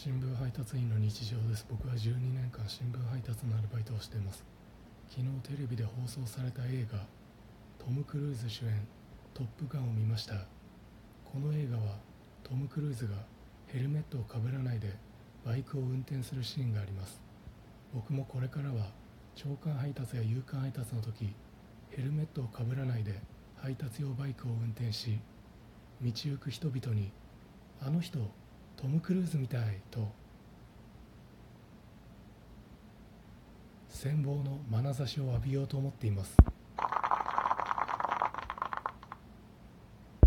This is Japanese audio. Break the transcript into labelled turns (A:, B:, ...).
A: 新聞配達員の日常です。僕は12年間新聞配達のアルバイトをしています。昨日テレビで放送された映画トム・クルーズ主演「トップガン」を見ました。この映画はトム・クルーズがヘルメットをかぶらないでバイクを運転するシーンがあります。僕もこれからは長官配達や夕刊配達の時ヘルメットをかぶらないで配達用バイクを運転し道行く人々に「あの人トム・クルーズみたい」と羨望の眼差しを浴びようと思っています。